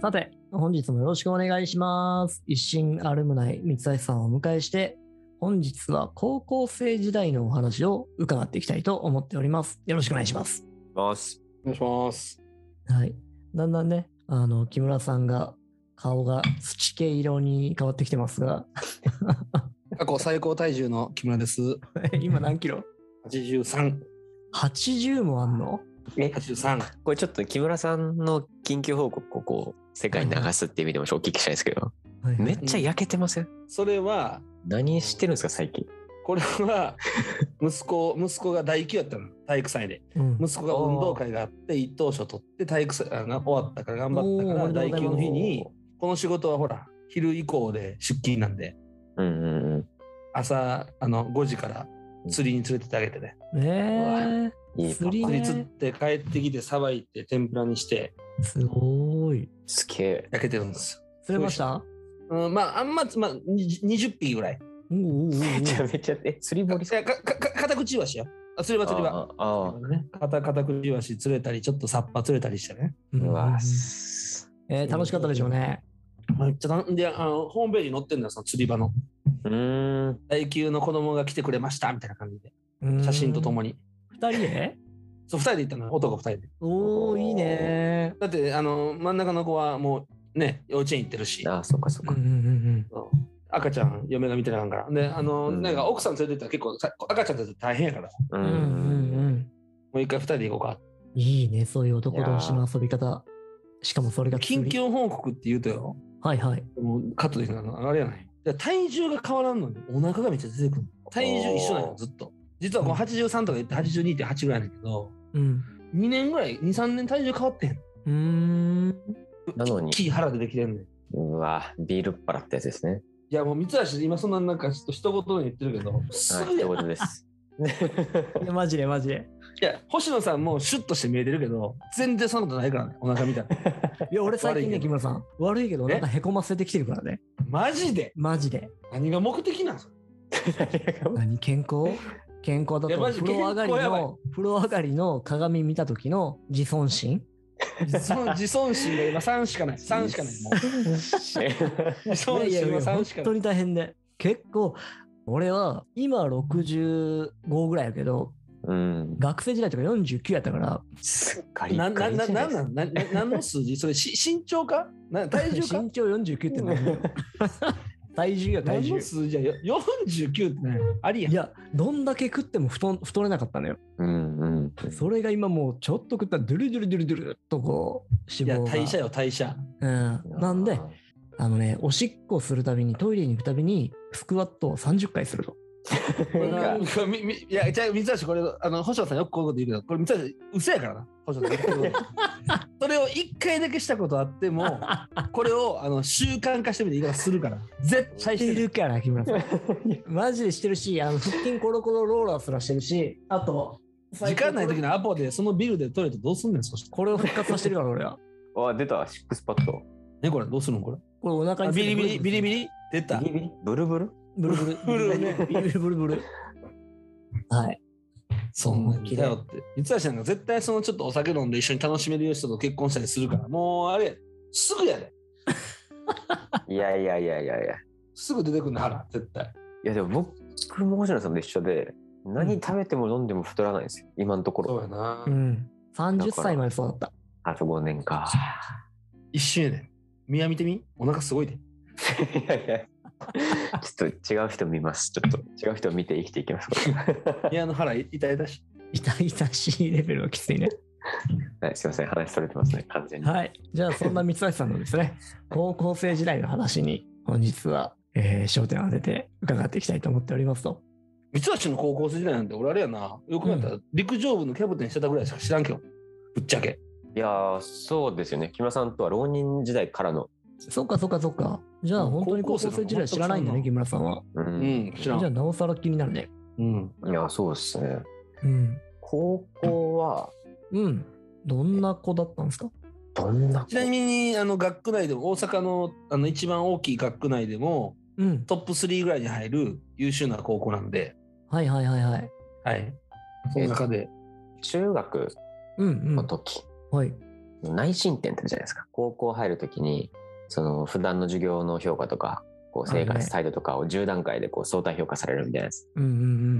さて、本日もよろしくお願いします。一心アルムナイ三橋さんをお迎えして、本日は高校生時代のお話を伺っていきたいと思っております。よろしくお願いします。お願いします。はい。だんだんね、あの、木村さんが顔が土系色に変わってきてますが、過去最高体重の木村です。今何キロ？83。?80 もあんの？え、83。これちょっと木村さんの緊急報告をこう世界に流すっていう意味でもお聞きしたいんですけど、はいめっちゃ焼けてません？それは、何してるんですか最近？これは、息子、息子が第9やったの。体育祭で。うん息子が運動会があって、一等賞取って、体育祭が終わったから頑張ったから、第9めでとうございますの日に、この仕事はほら、昼以降で出勤なんで、うんうんうん。朝、あの、5時から釣りに連れてってあげてね。ねいいパパ釣りね釣って帰ってきて、さばいて、天ぷらにして、え、すごい。すげえ。焼けてるんです釣れました？よ。うん、まあ、あんま、まあ、20 20匹ぐらい。おうおうおめちゃめちゃ、え、釣り堀いやかかか片口イワシよ。あ釣り場釣り場。あああね、片片口イワシ釣れたり、ちょっとサッパ釣れたりしてね。うんうわすえー楽しかったでしょうね。めっちゃなんであの、ホームページに載ってんだよ、その釣り場の。うーん第9の子供が来てくれましたみたいな感じで。うん写真とともに。二人で？そう、2人で行ったのよ男2人で。おー、いいねだって、あの、真ん中の子はもうね、幼稚園行ってるし、あそっかそっかうんうんうんそう赤ちゃん、嫁が見てなあかんから。で、あの、うんなんか奥さん連れて行ったら結構さ赤ちゃんたち大変やから、ううんうんうんうんもう一回2人で行こうか。いいね、そういう男同士の遊び方。しかもそれが釣り緊急報告って言うとよ、はいはい。もうカットできるのあれやない。で体重が変わらんのにお腹がめっちゃ出てくるの。体重一緒なのずっと。実はこの83とか言って82.8ぐらいだけど、うん。2年ぐらい、2、3年体重変わってへん。うーん。なのに大きい腹でできてんねん。いうわビールっ腹ってやつですねやもう三橋今そんななんかちょっと一言で言ってるけど、すはいぐてことです いやマジでマジで。いや、星野さんもシュッとして見えてるけど、全然そんなことないからね、お腹見たら。いや、俺最近ね、木村さん。悪いけど、え？なんかへこませてきてるからね。マジで？マジで。何が目的なん？それ何健康？健康だと。風呂上がりの風呂上がりの鏡見た時の自尊心？自尊自尊心が今3しかない。3しかない。もう。自尊心。はいやいやいや3しかない。本当に大変で。結構俺は今65ぐらいやけどうん。学生時代とか49やったから。すっかり。な、な、な、じゃなんですなん？なな何の数字？それし身長か？な体重か？身長49って何？よ体重よ体重。何の数字やよ ?49 って。ね、ありや。ん。いやどんだけ食っても太ん太れなかったのよ。うんうんそれが今もうちょっと食ったらドゥルドゥルドゥルドゥルっとこういや、脂肪が。代謝よ、代謝。うん、なんであのねおしっこするたびにトイレに行くたびにスクワットを30回するとななんかみみいや、じゃあ、三橋、これ、あの、星野さんよくこういうこと言うけど、これ、三橋、嘘やからな、星野さん。それを一回だけしたことあっても、これをあの習慣化してみていいからするから。絶対ししててる。るから木村さん マジでしてるしあの腹筋コロコロローラーすらしてるしあと時間ない時のアポで、そのビルでトイレとどうすんねん、そして。これを復活させてるから俺はあ出たシックスパッドね、これ、どうするのこれ？これお腹あにビリビリ、ビリビリリ？出た。ビリビリ？ブルブル？ブルブル。ブルブル。ブルブル。はい。そんなんだよって。三橋さんが絶対そのちょっとお酒飲んで一緒に楽しめる人と結婚したりするから、もうあれ、すぐやで。いやいやいやいやいや。すぐ出てくるの、腹、絶対。いやでも僕も星野さんと一緒で。何食べても飲んでも太らないんですよ今のところ。そうやな。う。ん。30歳までそうだった。あと5年か一瞬やで。宮見てみ？お腹すごいで。いやいや ちょっと違う人見ますちょっと違う人を見て生きていきますこれ 宮の腹痛いだし。痛々しいレベルはきついね はい、すいません話それてますね完全にはいじゃあそんな三橋さんのですね高校生時代の話に本日は、えー焦点を当てて伺っていきたいと思っておりますと三橋の高校生時代なんて俺あれやな。よくなったら陸上部のキャプテンしてたぐらいしか知らんけど。ぶっちゃけ。いやーそうですよね木村さんとは浪人時代からのそっかそっかそっか。じゃあうん本当に高校生生時代知らないんだね木村さんは。う、うんん、知じゃあ。なおさら気になるね。うん。いやそうですね。うん。高校はうん。どんな子だったんですか？どんな子？ちなみに、あの、学区内でも、大阪の、あの、一番大きい学区内でも、うん。トップ3ぐらいに入る優秀な高校なんで、はいはいはいはい。はい。その中で、中学うんうん。の時、はい。内申点ってあるじゃないですか。高校入るときに、その普段の授業の評価とか、こう生活態度とかを10段階でこう相対評価されるみたいなやつ。うんうんう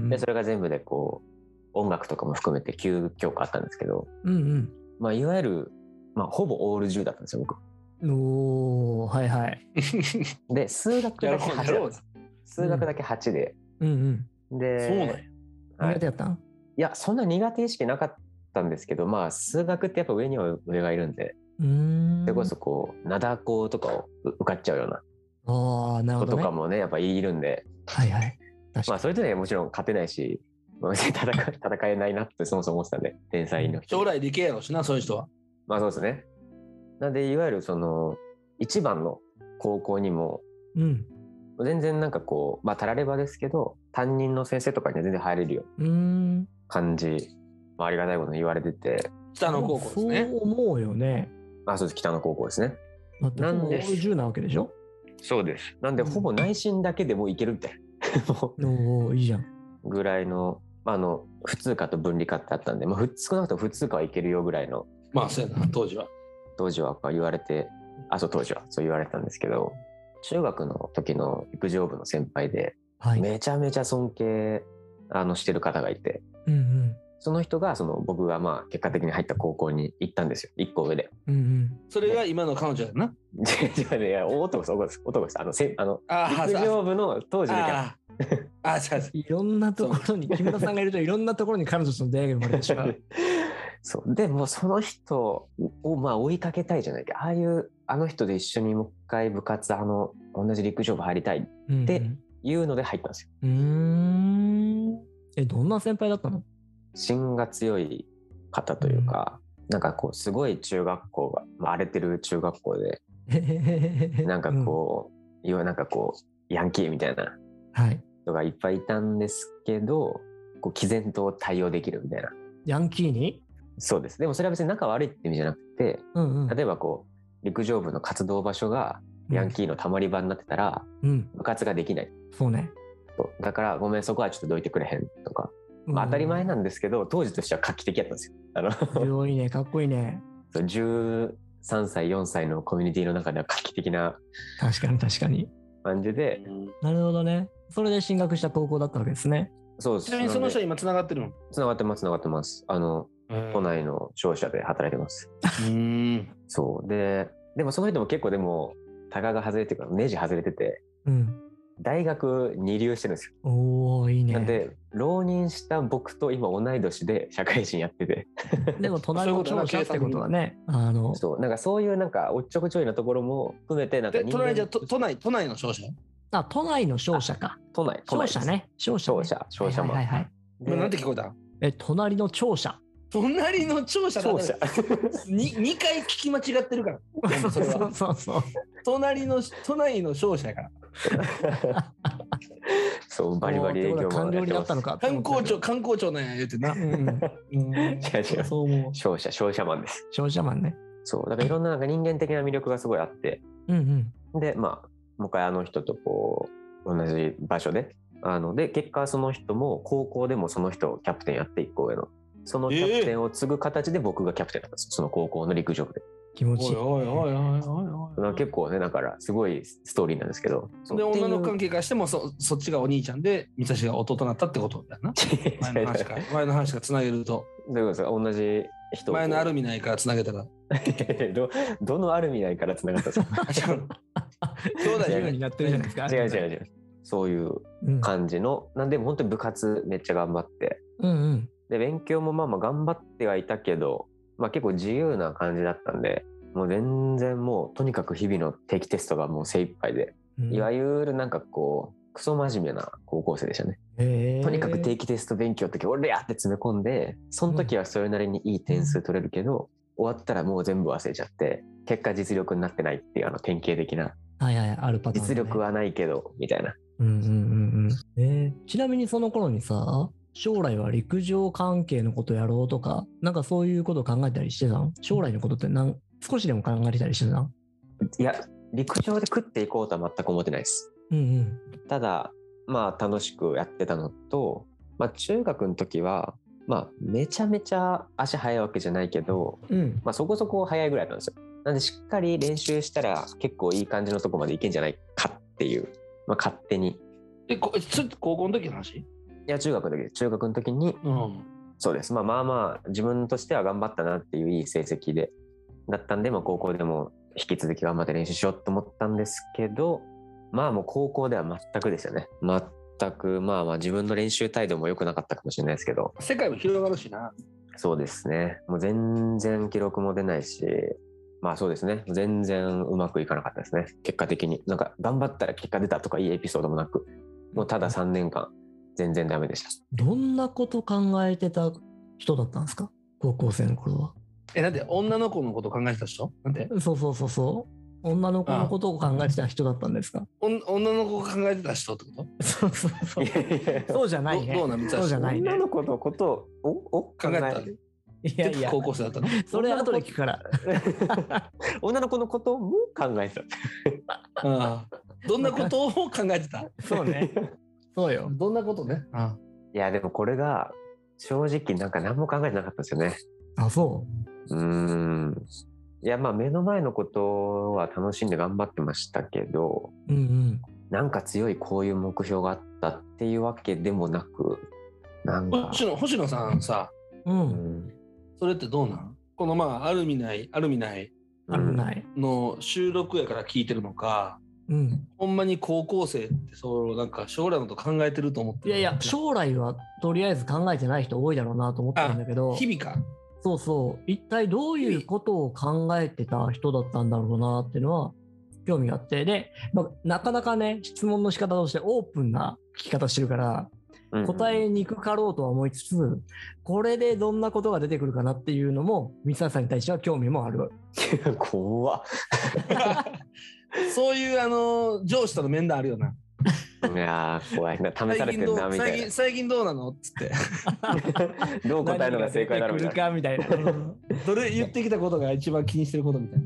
んで、それが全部でこう、音楽とかも含めて9教科あったんですけど、うんまあ、いわゆる、まあ、ほぼオール10だったんですよ、僕。うんおーはいはい で、数学だけ8だ。数学だけ8で。うんで、そうなんや。うんはい苦手やったん？いや、そんな苦手意識なかったんですけど、まあ、数学ってやっぱ上には上がいるんで、それこそこう、灘高とかをう受かっちゃうようなああなる子ほどね。とかもね、やっぱいるんで、はいはい。まあ、それとね、もちろん勝てないし、戦え戦えないなってそもそも思ってたんで、天才の人。将来理系やろうしな、そういう人は。まあそうですね。なんで、いわゆるその、一番の高校にも、にうん。全然なんかこう、まあ、たらればですけど、担任の先生とかには全然入れるよ感じ、まあ、ありがたいことに言われてて、北の高校ですね。そう思うよねあ、そうです、北の高校ですね。なんでオール10なわけでしょ？そうです。なんで、ほぼ内心だけでもいけるみたい。な。いいじゃん。うぐらいの、まあ、あの、普通科と分離科ってあったんで、まあ、ふ少なくとも普通科はいけるよぐらいの、まあ、そうやな、当時は。当時は言われて、あ、そう、当時はそう言われてたんですけど、中学の時の陸上部の先輩で、はい。めちゃめちゃ尊敬あのしてる方がいて、うんうんその人がその僕がまあ結果的に入った高校に行ったんですよ。一個上で。うんうんそれが今の彼女やな？違ういや、男です、男です、男です。あの、せあのあ陸上部の当時のキャラああ、あ違う違う。いろんなところに木村さんがいるといろんなところに彼女との出会いが生まれてしまうそうでもその人をまあ追いかけたいじゃないかああいうあの人で一緒にもう一回部活あの同じ陸上部入りたいうんでいうので入ったんですよ。うーんえどんな先輩だったの？芯が強い方というか、なんかこうすごい中学校が、まあ、荒れてる中学校で なんかこう、いわなんかこうヤンキーみたいなうんはい。人がいっぱいいたんですけどこう毅然と対応できるみたいな。ヤンキーに？そうです。でもそれは別に仲悪いって意味じゃなくてうんうん。例えばこう陸上部の活動場所がヤンキーのたまり場になってたらうん。部活ができない。そうね。とだからごめんそこはちょっとどいてくれへんとか、まあ、当たり前なんですけど当時としては画期的やったんですよ。あの強いねかっこいいね。そう13歳4歳のコミュニティの中では画期的な確かに確かに。感じで。なるほどね。それで進学した高校だったわけですね。そうです。ちなみにその人な今つながってるの？つながってますつながってます。あの都内の商社で働いてます。うん。そう。ででもその人も結構でもタガが外れてるからネジ外れてて。うん大学二流してるんですよ。おおいいね。なんで浪人した僕と今同い年で社会人やってて。でも隣の長者ってことはね あのそうなんかそういうなんかおっちょこちょいなところも含めてなんかで、人間隣じゃ都都内、都内の商社？あ都内の商社か。都内商社ね。商社ね。商社商社マンはいはいはい。なんて聞こえた？え隣の庁舎隣の庁舎だ商社に2回聞き間違ってるから。それは。そうそうそう隣の、都内の商社ら。そうバリバリ営業マン官僚になやっの観光庁、観光庁なんや言うてな。うん。うん。違う違う。そう思う。商社商社マンです。商社マンね。そう。だからいろんななんか人間的な魅力がすごいあって。うんうん。でまあもう一回あの人とこう同じ場所であので結果その人も高校でもその人キャプテンやって一個上のそのキャプテンを継ぐ形で僕がキャプテンだったんです。よその高校の陸上部で。気持ち。いいおいおいおいおいおい。結構ねだからすごいストーリーなんですけど。で、女の関係係からしてもそ、そっちがお兄ちゃんで、三橋が弟になったってことだよな。前の話か。前の話からつなげると、どういうことです。か同じ人を前のアルミナイからつなげたら。どどのアルミナイからつながったんですか？兄弟自由になってるじゃないですか。違う。違う。違う。そういううん。感じの。なんで本当に部活めっちゃ頑張って。うんうんで勉強もまあまあ頑張ってはいたけど、まあ、結構自由な感じだったんでもう全然もうとにかく日々の定期テストがもう精一杯で、うん。いわゆるなんかこうクソ真面目な高校生でしたね、へー。とにかく定期テスト勉強の時俺やって詰め込んでその時はそれなりにいい点数取れるけど、終わったらもう全部忘れちゃって結果実力になってないっていうあの典型的なはいはいあるパターン、ね、実力はないけどみたいな。うんうんうんうん。えーちなみにその頃にさ将来は陸上関係のことやろうとかなんかそういうことを考えたりしてたん将来のことってなん少しでも考えてたりしてたんいや陸上で食っていこうとは全く思ってないですうんうんただまあ楽しくやってたのと、まあ、中学の時はまあめちゃめちゃ足速いわけじゃないけど、うん。まあ、そこそこ速いぐらいなんですよ。なんでしっかり練習したら結構いい感じのとこまでいけんじゃないかっていう、まあ、勝手に。え、こちょっと高校の時の話？いや中学の時中学の時にうん。そうです。まあまあまあ自分としては頑張ったなっていういい成績でだったんで、まあ、高校でも引き続き頑張って練習しようと思ったんですけどまあもう高校では全くですよね。全くまあまあ自分の練習態度も良くなかったかもしれないですけど世界も広がるしな。そうですね。もう全然記録も出ないし、まあそうですね。全然うまくいかなかったですね。結果的に。なんか頑張ったら結果出たとかいいエピソードもなく、もうただ3年間全然ダメでした。どんなこと考えてた人だったんですか？高校生の頃は。え、なんで女の子のこと考えてた人？なんで？そうそうそうそう。女の子のことを考えてた人だったんですか？女の子が考えてた人ってこそうそうそう。いやいやそうじゃないね。そうじゃないね女。の子のことをお考えてたるいやいや、高校生だったの？それ後で聞くから。女の子のことも考えてた。うんどんなことを考えてた？そうね。そうよ。どんなことね？いやでもこれが正直なんか何も考えてなかったですよね。あ、そう？ーん。いやまあ目の前のことは楽しんで頑張ってましたけど、う。うんうん。なんか強いこういう目標があったっていうわけでもなく、なんか、星野星野さんさ、う。うんん、それってどうなん？このまあ、アルミナイ、アルミナイあるない。の収録やから聞いてるのか、うん。ほんまに高校生ってそうなんか将来のこと考えてると思ってるいやいや、将来はとりあえず考えてない人多いだろうなと思ってるんだけど、日々か。そうそう、一体どういうことを考えてた人だったんだろうなっていうのは興味があって、で、まあ、なかなかね、質問の仕方としてオープンな聞き方してるから、うん答えにくかろうとは思いつつ、これでどんなことが出てくるかなっていうのも、三橋さんに対しては興味もある。怖っ。そういうあの上司との面談あるよな。いやー怖いな。試されてるな、みたい最近最近どうなの？っつって。な。どう答えるのが正解だろうみたいな。何が出てくるかみたいな。どれ言ってきたことが一番気にしてることみたい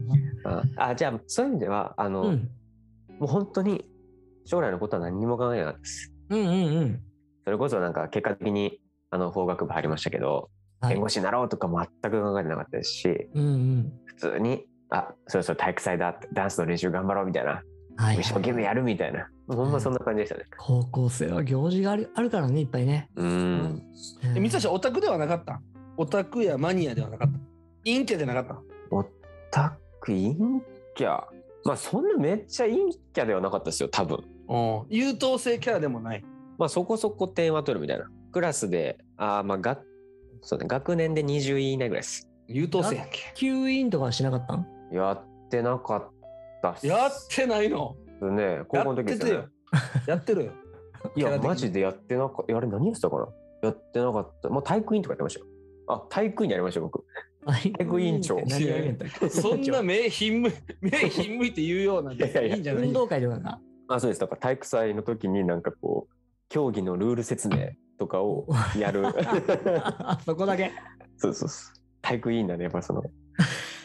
な。ああ、じゃあ、そういう意味では、あの、うん。もう本当に将来のことは何にも考えなかったです。うんうんうん。それこそなんか結果的にあの法学部入りましたけど、はい弁護士になろうとか全く考えてなかったですし、うんうん。普通に、あ、そろそろ体育祭だ、ダンスの練習頑張ろうみたいな、はい、一生懸命やるみたいな、ほんまそんな感じでしたね。高校生は行事があるあるからね、いっぱいね。うーん。え三橋オタクではなかった？オタクやマニアではなかった？陰キャじゃなかった？オタク、陰キャ？まあそんなめっちゃ陰キャではなかったですよ、多分。うん優等生キャラでもない。まあそこそこ点は取るみたいな。クラスで、あーまあが、そうね、学年で20位以内ぐらいです。優等生やんけ？吸引とかはしなかったん？やってなかったっすやってないの？ね。高校の時ですよね。やってるよ。いや、マジでやってなかった。あれ何やってたかな？やってなかった。まあ体育委員とかやってましたよ。あ、体育委員やりましたよ、僕。体育委員長そんな目ひんむい、目ひんむいって言うようなんでいやいやいいんじゃない運動会とかが。あ、そうです。だから体育祭の時になんかこう、競技のルール説明とかをやる。そこだけ。そうそうそう。体育委員だね、やっぱその。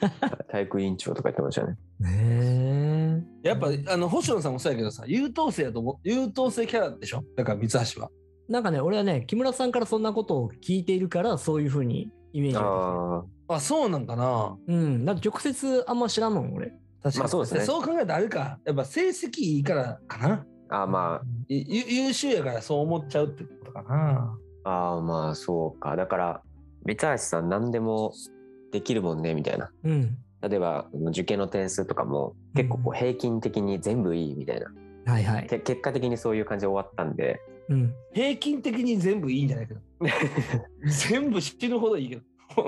体育委員長とかやってましたね。へえ。やっぱあの星野さんもそうやけどさ、優等生やと思う、優等生キャラでしょ？だから三橋は。なんかね、俺はね、木村さんからそんなことを聞いているから、そういうふうにイメージああ。あ、そうなんかな。うん。だって直接あんま知らんもん、俺。確かに。まあそうですねそう考えたらあれか。やっぱ成績いいからかな。あーまいゆ優秀やからそう思っちゃうってことかな。あ、ああまあそうか。だから、三橋さん何でもできるもんね、みたいな。うん。例えば、受験の点数とかも結構こう平均的に全部いいみたいな。はいはい。け結果的にそういう感じで終わったんで。うん。平均的に全部いいんじゃないけど。全部死ぬほどいいけど。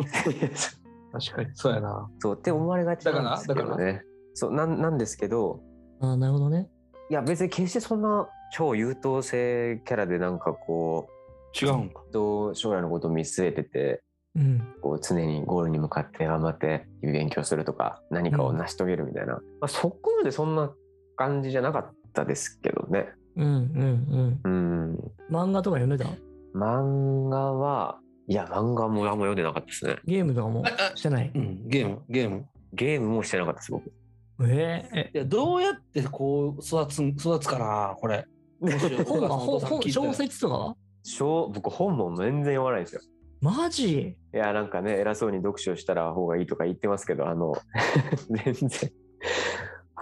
確かに。そうやな。そうって思われがちなんですけだからどね。そうなんなんですけど、ああ、なるほどね。いや別に決してそんな超優等生キャラでなんかこ違うんか。将来のことを見据えててうん。こう常にゴールに向かって頑張って勉強するとか何かを成し遂げるみたいな、まあ、そこまでそんな感じじゃなかったですけどね。うんうんうん。うん。漫画とか読んでた？漫画はいや漫画もあんま読んでなかったですね。ゲームとかもしてない？うん、ゲーム、ゲーム。ゲームもしてなかったです僕。ええいや、どうやってこう育つ、育つかな、これ。本本小説とかは？小僕本も全然読まないんですよ。マジ？いや、なんかね、偉そうに読書したら方がいいとか言ってますけど、あの、全然、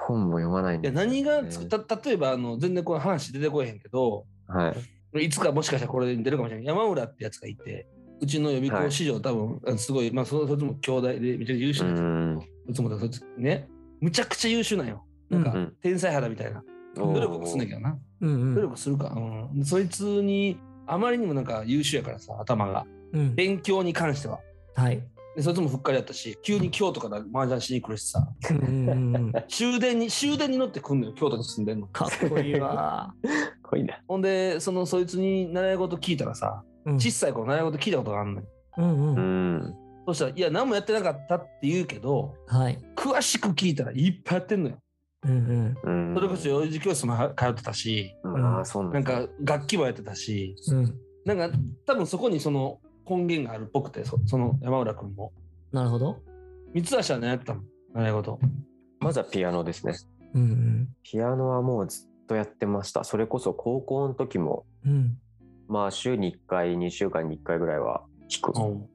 本も読まないんでいや何がた例えばあの全然この話出てこえへんけどはい。いつかもしかしたらこれに出るかもしれない山浦ってやつがいてうちの予備校史上多分、あのすごいまあそそいつも兄弟でめちゃくちゃ優秀うなやつん。いつもだそいつね。むちゃくちゃ優秀なんよ。なんか、うん天才肌みたいな。努力もすんだけどな。うんうん。努力するか、うん、そいつにあまりにもなんか優秀やからさ頭がうん、勉強に関してははい。でそいつもふっかりやったし急に京都から麻雀しに来るしさ 終電に終電に乗ってくんのよ京都に住んでんのかっこいいわ。濃いな。ほんでそのそいつに習い事聞いたらさうん小さい頃習い事聞いたことがあるのようんう。うんん。そしたら「いや何もやってなかった」って言うけどはい。詳しく聞いたらいっぱいやってんのようんうん。それこそ幼児教室もは通ってたしうん。ああ、そうなんだなんか楽器もやってたしうん。うん。なんか多分そこにその根源があるっぽくてそその山浦君もなるほど。三橋は何やったの？習い事まずはピアノですね。うんピアノはもうずっとやってました。それこそ高校の時も、うん。うん。まあ週に1回、2週間に1回ぐらいは弾く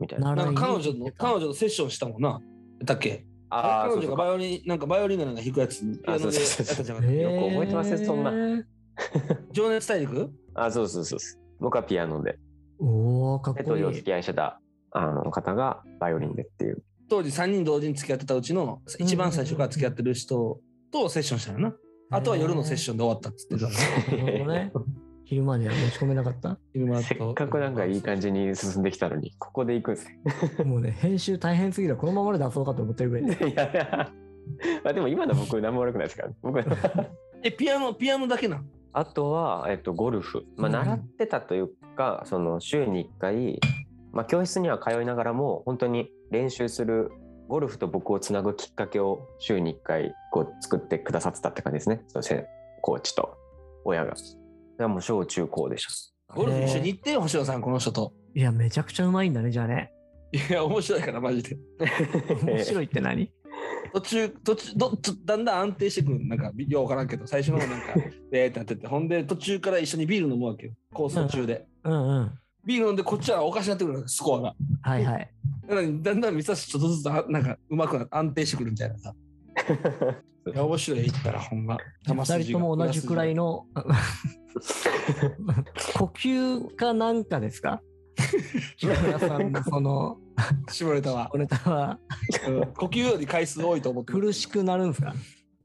みたいな。なんか彼女の彼女のセッションしたもんなやっけ？ああ、彼女がバイそうそうか。オリンなんかバイオリンがなんか弾くやつピアノでやったじゃんへよく覚えてますねそんなー 情熱大陸？あそうそうそうそう。僕はピアノで。おおかっで、こいい当時お付。き合いしてたあの方がバイオリンでっていう。当時3人同時に付き合ってたうちの一番最初から付き合ってる人とセッションしたよなあとは夜のセッションで終わったっつってたねなるほどね。昼までは持ち込めなかった？昼間とせっかくなんかいい感じに進んできたのに、ここで行くんですね。もうね、編集大変すぎる。このままで出そうかと思ってるぐらいで。いやいや。まあでも今の僕何も悪くないですから。僕えピアノピアノだけなんあとは、えっと、ゴルフ。まあ、うん習ってたというか、その週に1回、まあ、教室には通いながらも、本当に練習する、ゴルフと僕をつなぐきっかけを週に1回こう作ってくださってたって感じですね。そのせコーチと親が。だからもう小中高でした。ゴルフ一緒に行ってよ星野さんこの人といや、めちゃくちゃうまいんだね、じゃあね。いや面白いからマジで 面白いって何？途中途中どちょだんだん安定してくる。なんかよう分からんけど。最初の方なんか えーってなってて。ほんで途中から一緒にビール飲むわけよ。コース途中で、うんうん。ビール飲んでこっちはおかしなってくるのスコアが。はいはい。なのにだんだん見さしちょっとずつあなんかうまくな安定してくるみたいなさ。いや面白い言ったらほんま。二人とも同じくらいの 呼吸かなんかですか？木村さんのその絞れたわ、おネタはうん呼吸より回数多いと思って苦しくなるんですか、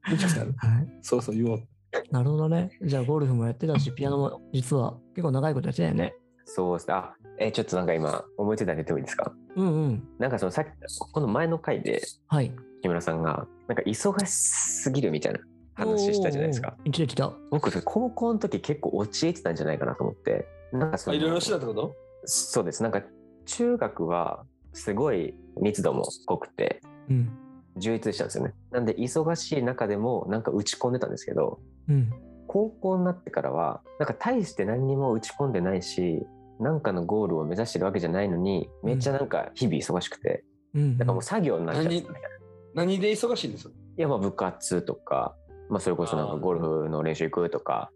苦しくなるはい、そうそう言おうなるほどね。じゃあゴルフもやってたし、ピアノも実は結構長いことやってたよね。そうですね。あ、え、ちょっとなんか今思いついたら出てもいいですか？うんうん。なんかそのさっき、この前の回ではい。木村さんが、なんか忙しすぎるみたいな話したじゃないですか。おー。おー言ってた僕、それ高校の時結構陥ってたんじゃないかなと思って。なんかそのあいろいろしてたってこと？そうです。なんか中学はすごい密度も濃くて、た。うん。充実したんですよね。なんで忙しい中でもなんか打ち込んでたんですけど、うん。高校になってからは、なんか大して何にも打ち込んでないし、なんかのゴールを目指してるわけじゃないのに、めっちゃなんか日々忙しくて、うん。なんかもう作業になっちゃってたみたいな。何で忙しいんですよいや、まあ部活とか、まあそれこそなんかゴルフの練習行くとか、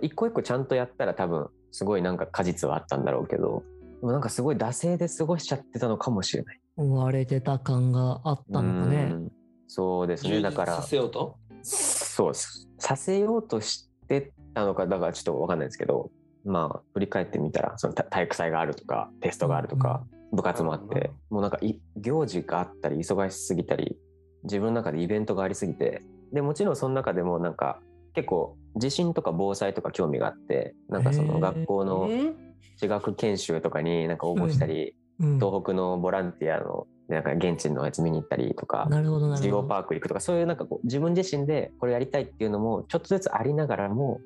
一個一個ちゃんとやったら多分すごいなんか果実はあったんだろうけど、でもなんかすごい惰性で過ごしちゃってたのかもしれない。追われてた感があったのかね。うんそうですね。だからさ、せようと？そうです。させようとしてたのか、だからちょっとわかんないですけど、まあ、振り返ってみたら、そのた体育祭があるとか、テストがあるとか、部活もあって、もうなんかい行事があったり、忙しすぎたり、自分の中でイベントがありすぎて、で、もちろんその中でもなんか、結構地震とか防災とか興味があって、なんかその学校のうん地学研修とかになんか応募したり、うん。東北のボランティアのなんか現地のやつ見に行ったりとか、ジオ。パーク行くとかそういうなんかこう自分自身でこれやりたいっていうのもちょっとずつありながらも。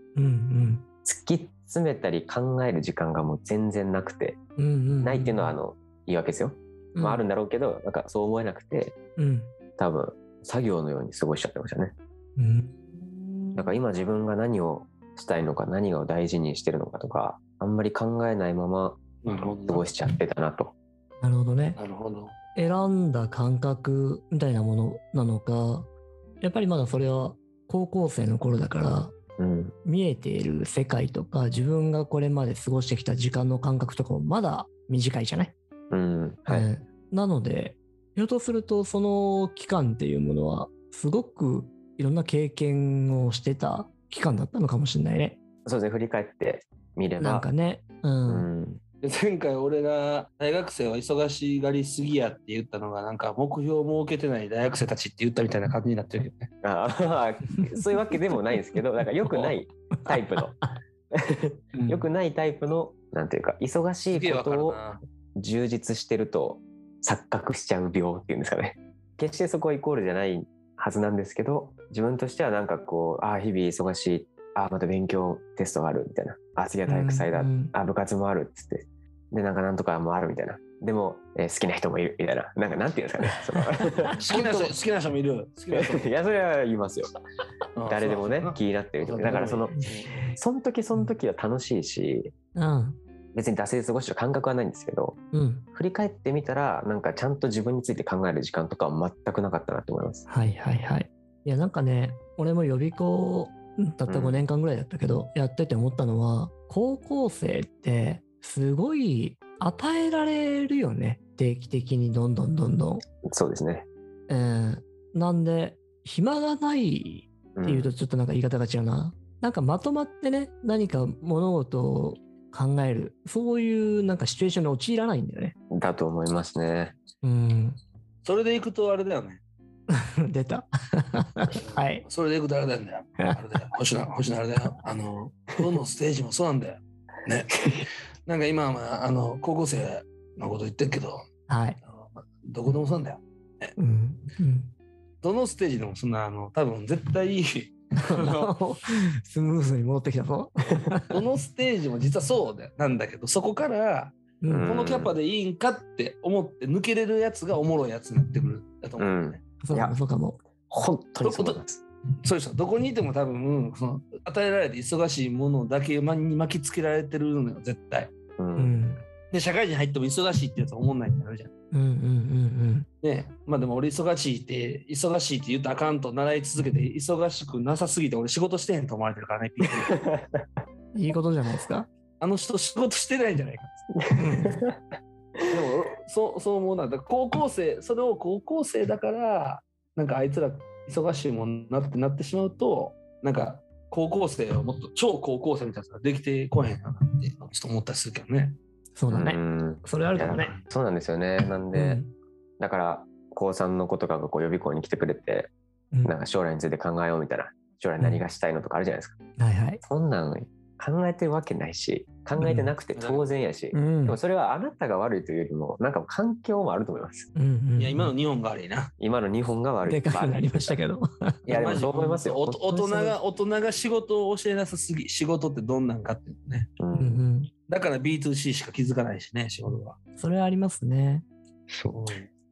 突き詰めたり考える時間がもう全然なくて。ないっていうのはあの言い訳ですよ、うん、まあ、あるんだろうけどなんかそう思えなくてうん。多分作業のように過ごしちゃってましたねうん。だから今自分が何をしたいのか何を大事にしてるのかとかあんまり考えないまま過ごしちゃってたなとなるほどね。なるほど選んだ感覚みたいなものなのか、やっぱりまだそれは高校生の頃だから、うん見えている世界とか自分がこれまで過ごしてきた時間の感覚とかもまだ短いじゃない、うん。はい。うんなので、ひょっとするとその期間っていうものは、すごくいろんな経験をしてた期間だったのかもしれないね。そうですね。振り返ってみれば。なんかね。う。うんん。で前回俺が大学生は忙しがりすぎやって言ったのがなんか目標を設けてない大学生たちって言ったみたいな感じになってるけどね。あー そういうわけでもないんですけど、なんか良くないタイプの、良くないタイプの、なんていうか、忙しいことを。充実してると錯覚しちゃう病っていうんですかね。決してそこはイコールじゃないはずなんですけど、自分としてはなんかこう、ああ、日々忙しい、ああ、また勉強テストがあるみたいな、あ次は体育祭だ、うんうんあ部活もあるっつって、で、なんかなんとかもあるみたいな。でも、えー好きな人もいるみたいな。なんかなんていうんですかね。好きな人好きな人もいる。好きな人もい や、それは言いますよ。うん誰でもね気になってるだからそのう、んその時その時は楽しいし、うん。別に惰性で過ごしてる感覚はないんですけど、うん。振り返ってみたら、なんかちゃんと自分について考える時間とかは全くなかったなと思います。はいはいはい。いやなんかね、俺も予備校、うんたったうん5年間ぐらいだったけど、やってて思ったのは、高校生ってすごい与えられるよね。定期的にどんどんどんどん。そうですね。うん。なんで、暇がないうんっていうとちょっとなんか言い方が違うな。なんかまとまってね、何か物事を考える、そういうなんかシチュエーションに陥らないんだよね。だと思いますね。うん。それでいくとあれだよね。出た。はい。それでいくとあれだよね。あれだよ。星野、星野あれだよ。あの、どのステージもそうなんだよ。ね。なんか今は、あの、高校生のこと言ってるけど、はい。どこでもそうなんだよ。うん。うんどのステージでもそんな、あの、多分絶対、スムーズに戻ってきたぞ。どのステージも実はそうだなんだけど、そこから、このキャパでいいんかって思って抜けれるやつがおもろいやつになってくるだと思うね。そうかもそうかも。本当にそうです。そうで。どこにいても多分、その与えられて忙しいものだけに巻きつけられてるのよ、絶対。う。うんん。で、社会人入っても忙しいってやつは思んないってなるじゃん。うんうんうんねまあでも俺忙しいって、忙しいって言ったらあかんと習い続けて、忙しくなさすぎて俺仕事してへんと思われてるからね。いいことじゃないですか？あの人仕事してないんじゃないか。でもそうそう思うな。だ高校生、それを高校生だから、なんかあいつら忙しいもんなってなってしまうと、なんか高校生をもっと超高校生みたいなやつができてこへんかなって、ちょっと思ったりするけどね。そうだね。うんそれあるかもね。そうなんですよね。なんで、うんだから、高3の子とかがこう予備校に来てくれて、うんなんか将来について考えようみたいな、将来何がしたいのとかあるじゃないですか。はいはい。そんなん考えてるわけないし、考えてなくて当然やし、うんでもそれはあなたが悪いというよりも、なんか環境もあると思います。うんうんいや、今の日本が悪いな。今の日本が悪い。でかくなりましたけど。いや、でもそう思いますよ。お大人が、大人が仕事を教えなさすぎ、仕事ってどんなんかっていうのね。ううんうんんだから B2C しか気づかないしね、仕事は。それはありますね。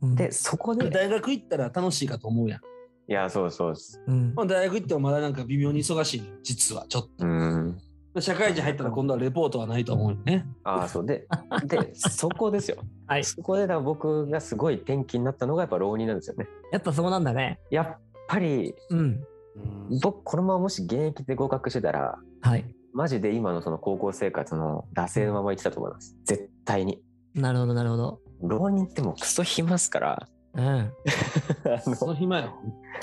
うんで、そこで、大学行ったら楽しいかと思うやん。いや、そうそうです。うんまあ、大学行ってもまだなんか微妙に忙しいの実はちょっうん。と。社会人入ったら今度はレポートはないと思うよね。ああ、そうで、で、そこですよ。はい。そこで僕がすごい転機になったのがやっぱ浪人なんですよね。やっぱそうなんだね。やっぱり、うん。僕、このままもし現役で合格してたら、はい。マジで今のその高校生活の惰性のまま行ってたと思います。絶対に。なるほどなるほど。浪人ってもうクソ暇っすから。うん。あのその暇よ。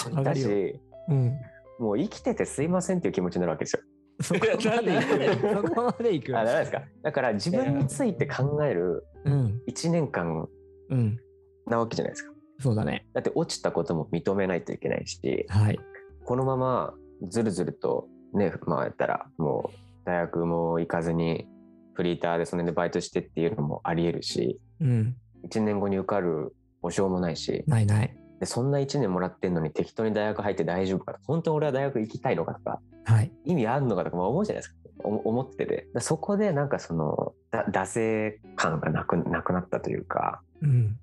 本当だし、うん。もう生きててすいませんっていう気持ちになるわけですよ。そこまで行く。そこまで行く。あ、ダメですか？だから自分について考えるうん。1年間うん。なわけじゃないですか。そうだね。だって落ちたことも認めないといけないし、はい。このままずるずるとね、まあやったらもう大学も行かずにフリーターでその辺でバイトしてっていうのもあり得るし、うん。1年後に受かる保証もないし、ないない。でそんな1年もらってんのに適当に大学入って大丈夫か本当に俺は大学行きたいのかとか、はい。意味あるのかとかも思うじゃないですか。お思ってて。だそこでなんかその、だ惰性感がなくなくなったというか、うん。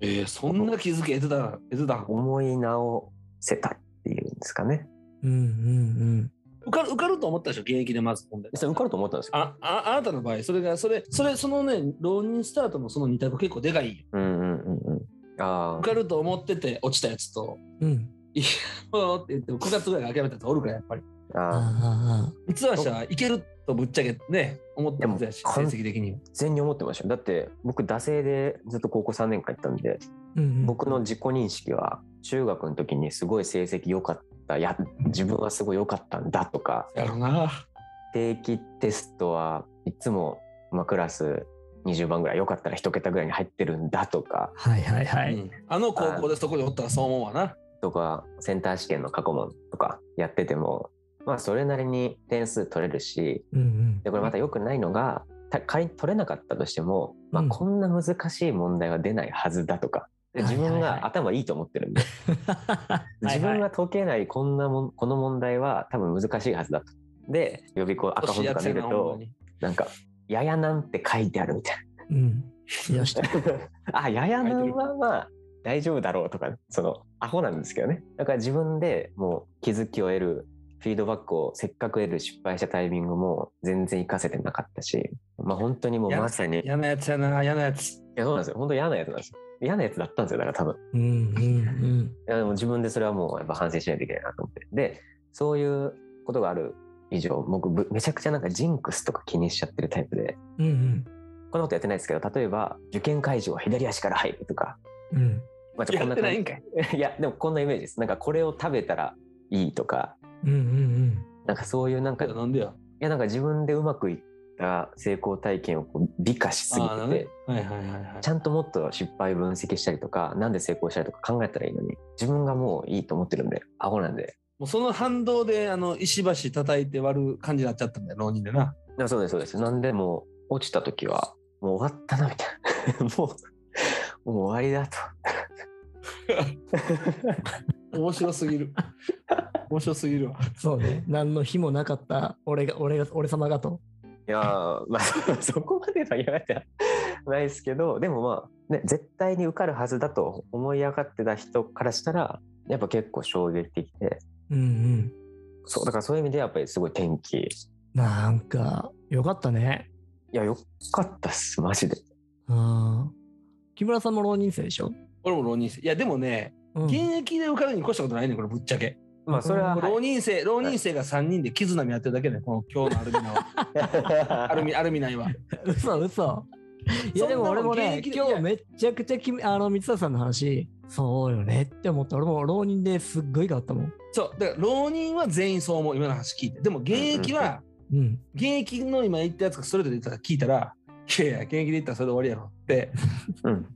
えー、そんな気づき得てた、得てたの思い直せたっていうんですかね。うんうん受かる受かると思ったでしょ、現役でまず本で。それ受かると思ったんですよ。あああなたの場合、それが、それ、それ、そのね、浪人スタートのその2択結構でかいよ。うんうんうんうん。あ受かると思ってて落ちたやつと、うん。うん。いや、もうって言って9月ぐらいが諦めたやつおるから、やっぱり。あああ三橋はいけるとぶっちゃけね、思ってもやし、成でも績的にも。全然思ってましたよだって僕惰性でずっと高校3年間行ったんであ、うんうん、僕の自己認識は中学の時にすごい成績良かったいや自分はすごい良かったんだとかやろな。定期テストはいつも、まあ、クラス20番ぐらい良かったら1桁ぐらいに入ってるんだとかはいはいはい。うんあの高校でそこにおったらそう思うわな。とかセンター試験の過去問とかやっててもまあそれなりに点数取れるしうんうん。でこれまた良くないのがた仮に取れなかったとしても、まあ、うんこんな難しい問題は出ないはずだとか、で自分が頭いいと思ってるんで、自分が解けないこんなもんこの問題は多分難しいはずだと。で予備校赤本とか見るとなんか「ややなん」て書いてあるみたいうん。よし。な。あややなんはまあ大丈夫だろうとかそのアホなんですけどねだから自分でもう気づきを得るフィードバックをせっかく得る失敗したタイミングも全然活かせてなかったしまあ本当にもうやまさにい嫌なやつやな、嫌なやつ。やそうなんですよ本当嫌なやつなんですよ嫌なやつだったんですよだから多分うんうんいやでも自分でそれはもうやっぱ反省しないといけないなと思ってでそういうことがある以上僕ぶめちゃくちゃなんかジンクスとか気にしちゃってるタイプでうん。うんこんなことやってないですけど例えば受験会場は左足から入るとかうん。うん。まあ、ちょやってないんかかい。いやでもこんなイメージですなんかこれを食べたらいいとかうんうんなんかそういうなんかいなんでや。やなんか自分でうまくいった成功体験をこう美化しすぎてて、なはいはいはいはい。ちゃんともっと失敗分析したりとかなんで成功したりとか考えたらいいのに自分がもういいと思ってるんでアホなんでもうその反動であの石橋叩いて割る感じになっちゃったんだよ、浪人でな。そうですそうですなんでもう落ちた時はもう終わったなみたいな もうもう終わりだと 面白すぎる。面白すぎるわ。そうね。何の日もなかった俺が、俺が、俺様がと。いやー まあそ そこまでは言われてはないですけどでもまあ、ね、絶対に受かるはずだと思い上がってた人からしたらやっぱ結構衝撃的でうんうん。そうだからそういう意味でやっぱりすごい天気いなんか、よかったね。やよかったっすマジでうん。木村さんも浪人生でしょ？俺も浪人生。いや、でもね、うん。現役で受かるに越したことないねんこれぶっちゃけ。まあそれは、浪人生、浪人生が3人で絆見合ってるだけで、この今日のアルミナは。アルミ、アルミナイは。嘘嘘。いやでも俺もね、今日めっちゃくちゃきあの三田さんの話、そうよねって思った。俺も浪人ですっごい変わったもん。そう、だから浪人は全員そう思う、今の話聞いて。でも現役は、うん。現役の今言ったやつがストレートで言ったら聞いたら、いやいや、現役で言ったらそれで終わりやろって うん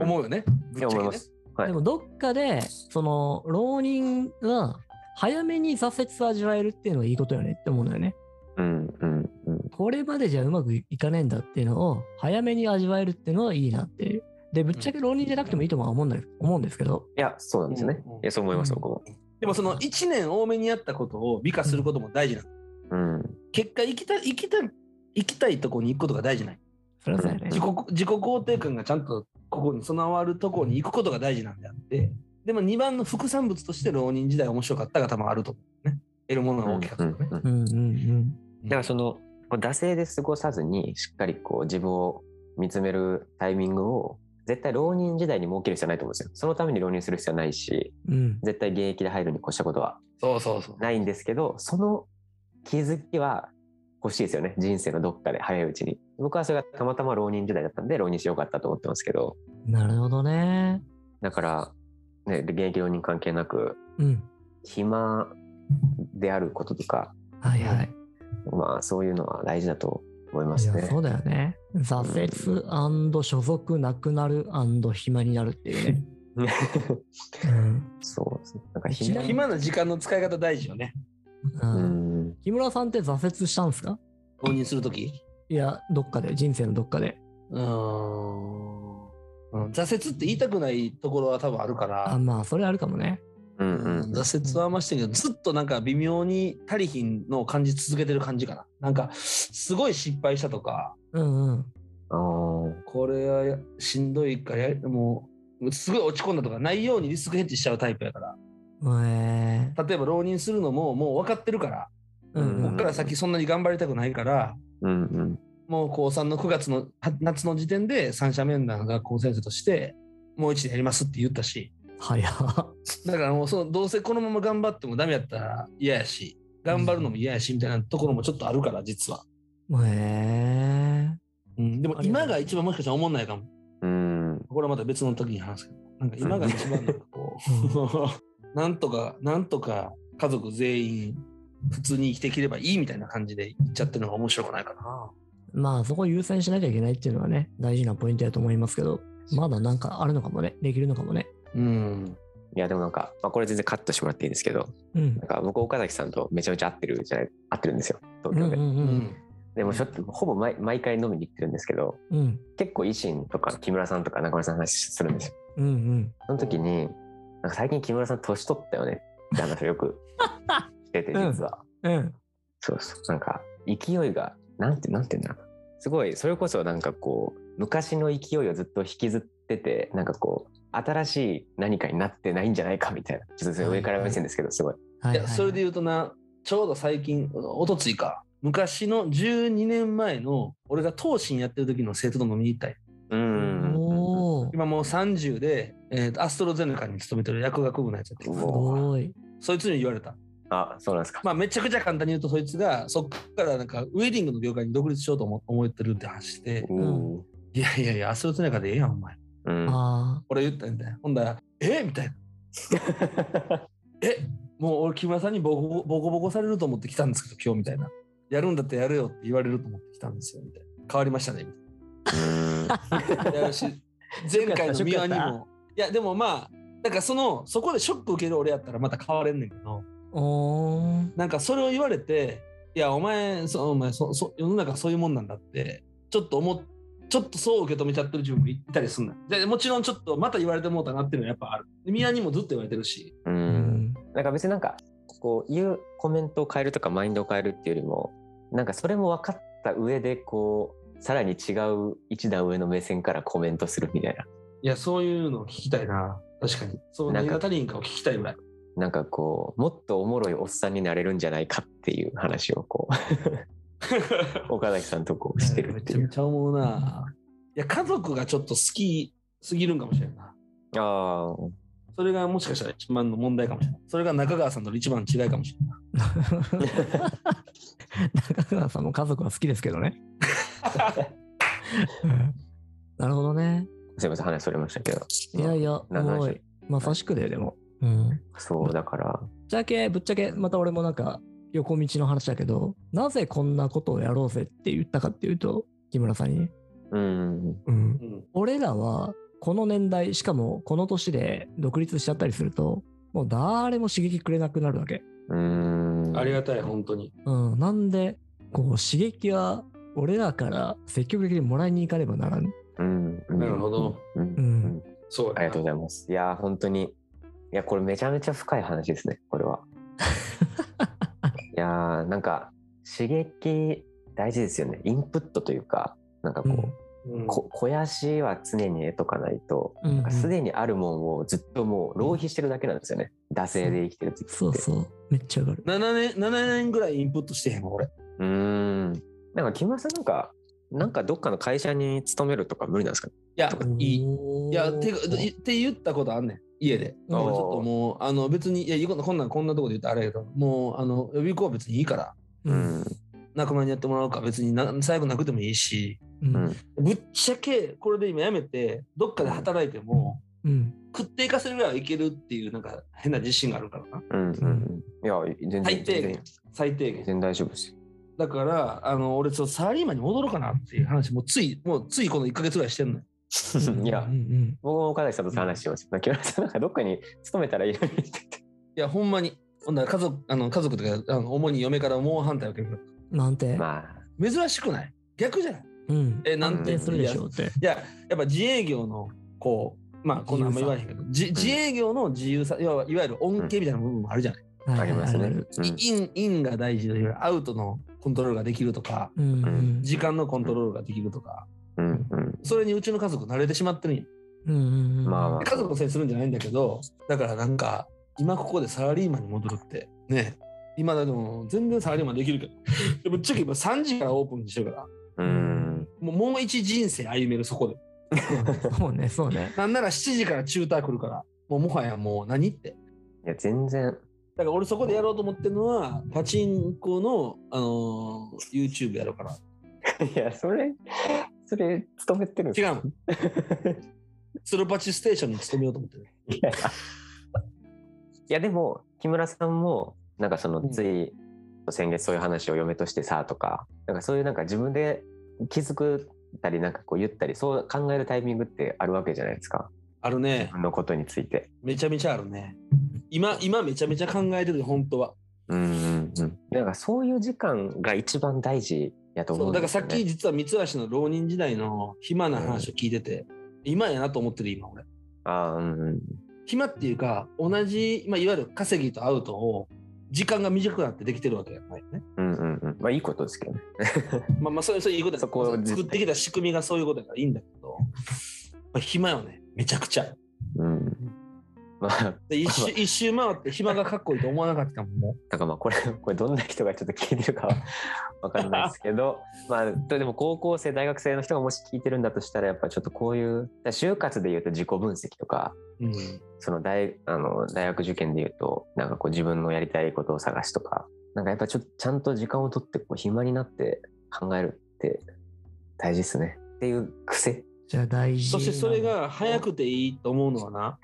思うよね。ぶいやっちゃけね思います、はいでもどっかで、その浪人が早めに挫折味わえるっていうのはいいことよねって思うのよね。うんうんうんこれまでじゃうまくいかねえんだっていうのを早めに味わえるっていうのはいいなっていう。で、ぶっちゃけ浪人じゃなくてもいいとは思うんだ思うんですけど。いやそうなんですね、うんうんいやそう思いますうん僕もでもその1年多めにやったことを美化することも大事なの。うん結果、生きたい、生きたい、生きたいとこに行くことが大事ない。それはそうやね。自己自己肯定感がちゃんとここに備わるところに行くことが大事なんであって、でも2番の副産物として浪人時代面白かったが多分あると思うね。得るものが大きかったとね。だからその惰性で過ごさずにしっかりこう自分を見つめるタイミングを絶対浪人時代に設ける必要はないと思うんですよ。そのために浪人する必要はないしうん。絶対現役で入るに越したことはそうそうそう。ないんですけどその気づきは欲しいですよね人生のどっかで早いうちに。僕はそれがたまたま浪人時代だったんで浪人してよかったと思ってますけどなるほどね。だから、ね、現役浪人関係なくうん。暇であることとかはいはい。まあそういうのは大事だと思いまいや、すね。そうだよね。挫折所属なくなる暇になるっていうね。うん。そうですね。なんか暇暇な時間の使い方大事よね。ううんん。木村さんって挫折したんですか？浪人するとき。いや、どっかで、人生のどっかで。うーん。うん挫折って言いたくないところは多分あるから。あ、まあ、それあるかもね。うんうん。挫折はましてんけど、ずっとなんか微妙に足りひんのを感じ続けてる感じかな。なんか、すごい失敗したとか、うんうん。これはやしんどいからや、もう、すごい落ち込んだとかないようにリスクヘッジしちゃうタイプやから。え例えば浪人するのももう分かってるから、ー、うんうんこっから先そんなに頑張りたくないから、うんうん。もう高3の9月のは夏の時点で三者面談学校先生として、もう一年やりますって言ったし、早っ。だからもうそのどうせこのまま頑張ってもダメやったら嫌やし、頑張るのも嫌やしみたいなところもちょっとあるから実は、へえ。うん、でも今が一番もしかしたら思んないかもうん。これはまた別の時に話すけどなんか今が一番なんかこう なんとかなんとか家族全員普通に生きていければいいみたいな感じで言っちゃってるのが面白くないかなまあそこ優先しなきゃいけないっていうのはね、大事なポイントだと思いますけど、まだなんかあるのかもね、できるのかもね。うんいやでもなんか、まあ、これ全然カットしてもらっていいんですけど、うんなん。か僕岡崎さんとめちゃめちゃ合ってるじゃない、合ってるんですよ、うんう東京で。うんうんんでもしょっほぼ毎毎回飲みに行ってるんですけど、うん。結構維新とか木村さんとか中村さんの話するんですよ。うんうん。その時に、なんか最近木村さん年取ったよねって話をよく してて、実は。うん。そうそう。なんか勢いが、なんて、なんて言うんだろうな。すごい、それこそなんかこう、昔の勢いをずっと引きずってて、なんかこう、新しい何かになってないんじゃないかみたいな。ちょっとそれ上から目線ですけど、すごい。はいやそれで言うとなちょうど最近おとついか昔の12年前の俺が東進やってる時の生徒と飲みに行ったりうん。今もう30で、えーとアストロゼネカに勤めてる薬学部のやつやってるすごい。そいつに言われたあ、そうなんですか。まあめちゃくちゃ簡単に言うとそいつがそっからなんかウェディングの業界に独立しようと思思ってるって話して。うん。いやいやいやアストロゼネカでええやんお前。うん。あ俺言ったんだよほんだらえ？みたいな。え？もう俺木村さんにボコボコボコされると思って来たんですけど今日みたいな。やるんだったらやるよって言われると思って来たんですよみたいな。変わりましたねみたいな。前回の三輪にも。いやでもまあなんかそのそこでショック受ける俺やったらまた変われんねんけどなんかそれを言われていやお前そお前そそ世の中そういうもんなんだってちょっと思っちょっとそう受け止めちゃってる自分もいたりすんのよ。でもちろんちょっとまた言われてもうたなっていうのはやっぱある。で宮にもずっと言われてるし。う。うん。ん。なん。か別になんか、こう言うコメントを変えるとかマインドを変えるっていうよりも、なんかそれも分かった上で、こう、さらに違う一段上の目線からコメントするみたいな。いやそういうのを聞きたいな。確かに。そうなんか何が足りんかを聞きたいぐらいなんかこう、もっとおもろいおっさんになれるんじゃないかっていう話をこう、岡崎さんとこうしてるめっていう。ちゃめちゃ思うないや家族がちょっと好きすぎるんかもしれんなああ、それがもしかしたら一番の問題かもしれないそれが中川さんとの一番の違いかもしれない 中川さんも家族は好きですけどね。う んなるほどね。すいません、話それましたけど。いやいや。まさしくで、でも。うん。そう、だから、ぶっちゃけ、ぶっちゃけ、また俺もなんか、横道の話だけど、なぜこんなことをやろうぜって言ったかっていうと、木村さんにね。うん、うん。うん俺らは、この年代、しかもこの年で独立しちゃったりすると、もう誰も刺激くれなくなるわけ。うん。ありがたい本当にうん。なんで、こう、刺激は、俺らから積極的にもらいに行かねばならん。うん、うんなるほど。うん、うんうんそうありがとうございます。いやー、本当に。いや、これめちゃめちゃ深い話ですね、これは。いやー、なんか、刺激大事ですよね。インプットというか、なんかこう、うんこ肥やしは常に得とかないと、うんなんかすでにあるもんをずっともう浪費してるだけなんですよね。惰性で生きてる時って。そうそう。めっちゃ上がる。7年 ,7 年ぐらいインプットしてへんわ俺うーん。なんか木村さんなんか、なんかどっかの会社に勤めるとか無理なんですかいやいいいいやてかいって言ったことあんねん家でちょっともうあの別にいやこんなんこんなとこで言ったらあれやけどもうあの予備校は別にいいからう。うんん。仲間にやってもらうか別にな最後なくてもいいしうんうん。ぶっちゃけこれで今やめてどっかで働いてもうん。食っていかせるぐらいはいけるっていうなんか変な自信があるからなうん。うん。いや、全然、最低限最低限全然大丈夫ですよ。だからあの俺ちょっとサラリーマンに戻ろうかなっていう話もうついもうついこの1ヶ月ぐらいしてんのよいやうん、うん僕も岡崎さんと話してます。木村さんなんかどっかに勤めたらいいのにって。いやほんまにほんなら家族あの家族とかあの主に嫁から猛反対を受けるうん。なんて、まあ、珍しくない？逆じゃない？うん。えなんてするでしょうって。いややっぱ自営業のこうまあこんなんあんま言わへんけど自自営業の自由さいわいわゆる恩恵みたいな部分もあるじゃない、はいありますね。インインが大事でアウトのコントロールができるとかうんうん時間のコントロールができるとかうんうん。それにうちの家族慣れてしまってるんよ。うんうんうんまあまあ。家族のせいにするんじゃないんだけどだからなんか今ここでサラリーマンに戻るって。ね。今だでも全然サラリーマンできるけど。でもぶっちゃけ今3時からオープンにしてるから。うん。もうもう一人生歩めるそこで。そうね、そうね。なんなら7時からチューター来るからもうもはやもう何って。いや、全然、だから俺そこでやろうと思ってるのは、パチンコの、あのー YouTube やろうかな。いや、それ、それ、勤めてるんです違うの。スロパチステーションに勤めようと思ってる。いや いやでも木村さんもなんかそのうんつい先月そういう話を嫁としてさとかなんかそういうなんか自分で気づくたりなんかこう言ったりそう考えるタイミングってあるわけじゃないですか自あるね。分のことについて。めちゃめちゃあるね。今、今めちゃめちゃ考えてる、本当は。うんうんうん。なんかそういう時間が一番大事やと思そううんだからさっ。き実は三橋の浪人時代の暇な話を聞いてて、今やなと思ってる今俺。あーうんうん暇っていうか同じ、まあ、いわゆる稼ぎとアウトを時間が短くなってできてるわけじゃないよね。うんうんうん。まあいいことですけどね。まあまあそういういういいことだそこを作ってきた仕組みがそういうことだからいいんだけど、まあ、暇よねめちゃくちゃ。うん。まあで一周一周回って暇がかっこいいと思わなかったもんも なんかまあこれこれどんな人がちょっと聞いてるかはわかんないですけどまあでも高校生大学生の人がもし聞いてるんだとしたらやっぱちょっとこういう就活で言うと自己分析とかう。うん。その大あの大学受験で言うとなんかこう自分のやりたいことを探しとかなんかやっぱちょっとちゃんと時間を取ってこう暇になって考えるって大事ですね。っていう癖。じゃあ大事そしてそれが早くていいと思うのはな、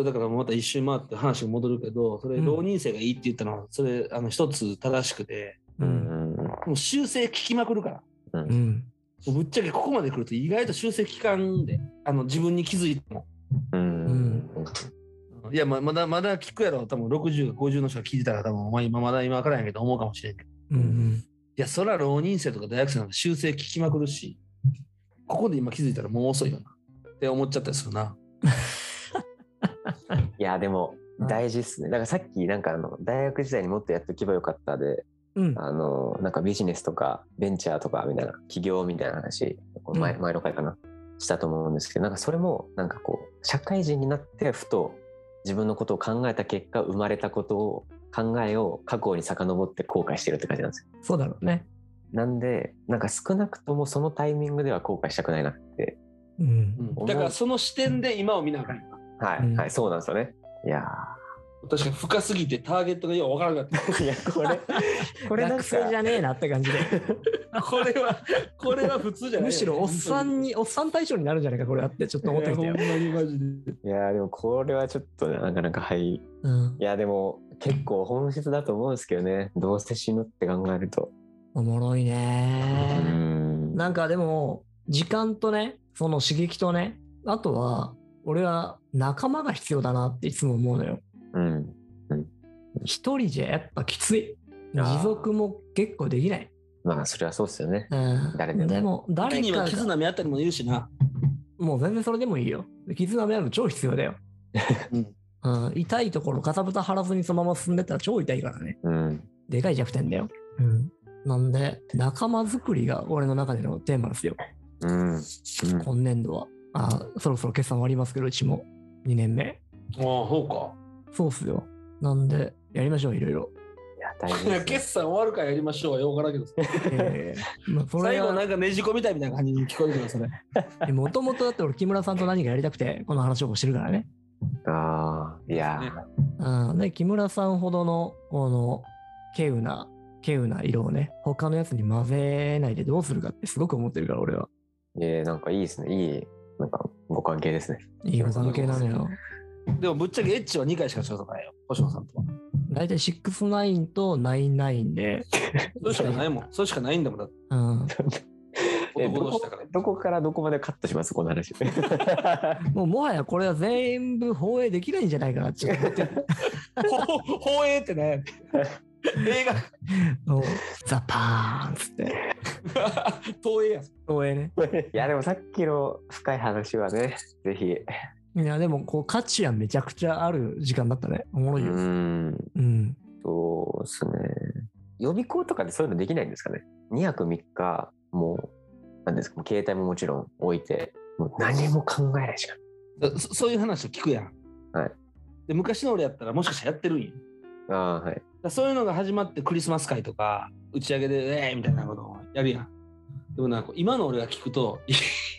それだからまた一周回って話が戻るけど、それうん浪人生がいいって言ったのは、それあの一つ正しくて、ううんんもう修正聞きまくるから。うんぶっちゃけここまで来ると意外と修正聞かんで、あの自分に気づいても。うんうんいや、ままだまだ聞くやろ、多分60、50の人が聞いてたら、多分お前今まだ今からんやけど思うかもしれんけど。うんうんいや、そら浪人生とか大学生なんか修正聞きまくるし、ここで今気づいたらもう遅いよな。って思っちゃったりするな。いやでも大事っすね。だからさっきなんかあの大学時代にもっとやっておけばよかったでうん。あのなんかビジネスとかベンチャーとかみたいな起業みたいな話前,、うん。前の回かなしたと思うんですけどなんかそれもなんかこう社会人になってふと自分のことを考えた結果生まれたことを考えを過去に遡って後悔してるって感じなんですよ。そうだろうね。なんでなんか少なくともそのタイミングでは後悔したくないなってうん。だからその視点で今を見なあかんよなはい、うん。はいそうなんですよね。いや確かに深すぎてターゲットがよくわからなかった。ー いやこれ これ学生じゃねえなって感じで。これは、これは普通じゃない。むしろおっさんにおっさん対象になるんじゃないかこれあってちょっと思ってきたよいや、で。いやーでもこれはちょっとねなかなかはい。うん。いやでも結構本質だと思うんですけどね。どうせ死ぬって考えると。おもろいうねん。なんかでも時間とねその刺激とねあとは俺は仲間が必要だなっていつも思うのよ。うん。一人じゃやっぱきつい。持続も結構できない、まあそれはそうですよね。うん、誰でも。でも時には誰かが絆目あったりも言うしな。もう全然それでもいいよ。絆目ある超必要だよ、うん。うん、痛いところかさぶた張らずにそのまま進んでったら超痛いからね。うん。でかい弱点だよ、うん、なんで仲間作りが俺の中でのテーマですよ。うん。うん。今年度はあそろそろ決算終わりますけどうちも。2年目。ああ、そうか。そうっすよ。なんでやりましょういろいろ。いや大いや事ですね。決算終わるからやりましょうはよくわからんけどさ。えーまあそれ最後なはんかねじ込みたいみたいな感じに聞こえるけどそれ。もともとだって俺木村さんと何かやりたくてこの話をしてるからね。ああいやうん、で木村さんほどのこの稀有な稀有な色をね他のやつに混ぜないでどうするかってすごく思ってるから俺は。ーいやなんかいいですね。いいなんかご関係ですね。いいご関係なのよでもぶっちゃけエッチは2回しかしたことないよ。星野さんとは。大体69と99で、それしかないもん。それしかないんだもん。だってうん、えどこから。どこからどこまでカットしますこの話。もうもはやこれは全部放映できないんじゃないかなって 放映ってね。映画。ザパーンっつって 東映やん。放映ねいやでもさっきの深い話はねぜひ。いやでもこう価値はめちゃくちゃある時間だったねおもろういよんうんそうですね。予備校とかでそういうのできないんですかね ?2 泊3日、もう、なんですか、携帯ももちろん置いて、もう何も考えないしか。だそそういう話を聞くやん。はいで昔の俺やったらもしかしたらやってるんよ。だかああ、はい。らそういうのが始まってクリスマス会とか打ち上げでえーみたいなことをやるやん。でもなんか今の俺が聞くと、い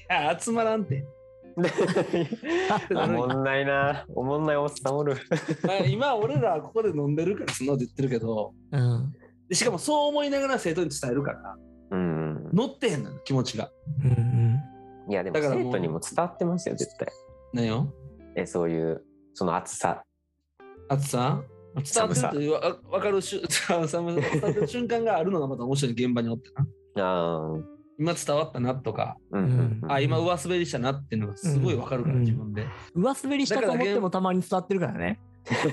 や、集まらんって。おもんないな。おもんないおっさんおる。まあ今俺らはここで飲んでるからそんなこと言ってるけどうん。でしかもそう思いながら生徒に伝えるからうん。乗ってへんのよ気持ちが。うんうん。いや、でもだからもう生徒にも伝わってますよ、絶対。何よ？え、そういう、その熱さ。暑さ？伝わってるというわ分かるしゅ 寒さ伝わってる瞬間があるのがまた面白い現場におってな。ああ。今伝わったなとか、うんうんうん。あ今上滑りしたなっていうのがすごい分かるから、うん自分で。上滑りしたと思ってもたまに伝わってるからね。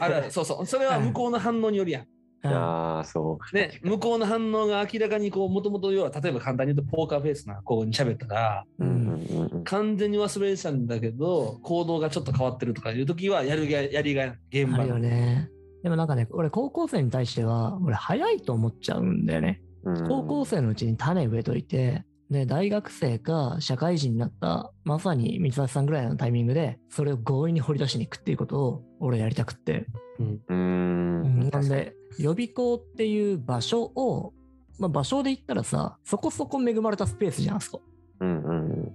あらそうそうそれは向こうの反応によりやん。うんああ、そう。ね、向こうの反応が明らかにこうもともと要は例えば簡単に言うとポーカーフェイスな子に喋ったらうんうんうん完全に忘れてたんだけど行動がちょっと変わってるとかいう時はやるがやりがい現場あるよね。でもなんかね、俺高校生に対しては、俺早いと思っちゃうんだよね。うん。高校生のうちに種植えといて、で、大学生か社会人になった、まさに三橋さんぐらいのタイミングで、それを強引に掘り出しに行くっていうことを、俺やりたくって。うんうーん。なんで、予備校っていう場所を、まあ、場所で言ったらさ、そこそこ恵まれたスペースじゃん、あそこ。うんうん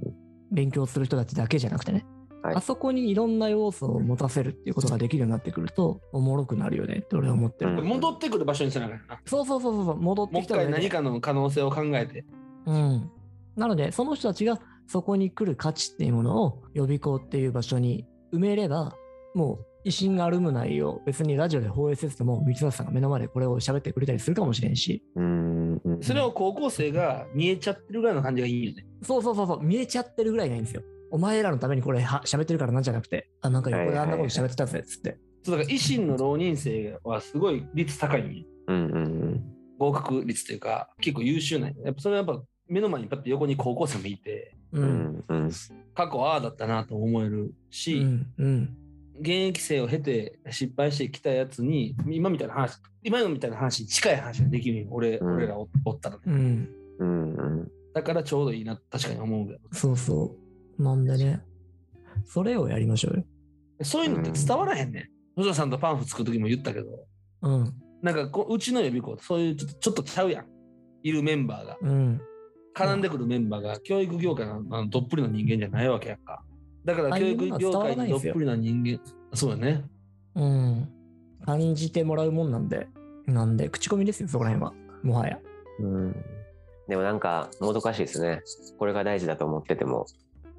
勉強する人たちだけじゃなくてね。はいあそこにいろんな要素を持たせるっていうことができるようになってくると、おもろくなるよねって俺は思ってる。うん戻ってくる場所にせなあかんな。そうそうそうそう、戻ってもう一きた上で回何かの可能性を考えて。うん。なので、その人たちがそこに来る価値っていうものを予備校っていう場所に埋めれば、もう維新があるむないを別にラジオで放映せずとも、三橋さんが目の前でこれを喋ってくれたりするかもしれんし、うん。それを高校生が見えちゃってるぐらいの感じがいいよね。そうそうそうそう、見えちゃってるぐらいがいいんですよ。お前らのためにこれは喋ってるからなんじゃなくて、あ、なんか横であんなこと喋ってたぜっつって。そうだから維新の浪人生はすごい率高いんようんうん合格率というか結構優秀なやっぱそれはやっぱ目の前にパッと横に高校生もいてう。うん。んうん。過去ああだったなと思えるうし、ん。うん。現役生を経て失敗してきたやつに今みたいな話今のみたいな話に近い話ができるよ俺,、うん俺らおおったらねうん。うんうん。だからちょうどいいな確かに思うけどそうそう。なんでね、それをやりましょうよ。そういうのって伝わらへんねん野田さんとパンフ作る時も言ったけどうん。なんかこううちの予備校そういうちょっとちょっとちゃうやんいるメンバーがうん。絡んでくるメンバーが教育業界のあのどっぷりの人間じゃないわけやんか。だから教育業界にどっぷりな人間、そうだね。うん。感じてもらうもんなんで、なんで、口コミですよ、そこら辺は。もはや。うん。でもなんか、もどかしいですね。これが大事だと思ってても、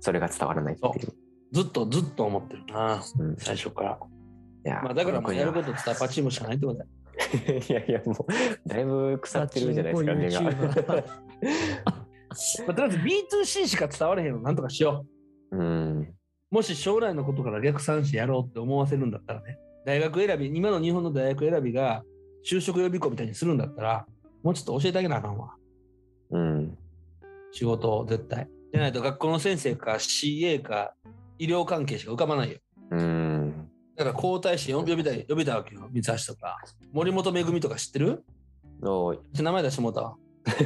それが伝わらないっていう。ずっとずっと思ってるな、うん最初から。いやまあだからやることい伝わパチンもしかないってことだよ。やいや、もう、だいぶ腐ってるじゃないですか、根が。まあ、とりあえず B2C しか伝われへんのなんとかしようん。う。もし将来のことから逆算してやろうって思わせるんだったらね。大学選び、今の日本の大学選びが就職予備校みたいにするんだったら、もうちょっと教えてあげなあかんわ。うん。仕事を絶対。じゃないと学校の先生か CA か医療関係しか浮かばないよ。うん。だから皇太子呼びたい、呼びたいわけよ。三橋とか。森本めぐみとか知ってる？おちょ名前出してもうたわ。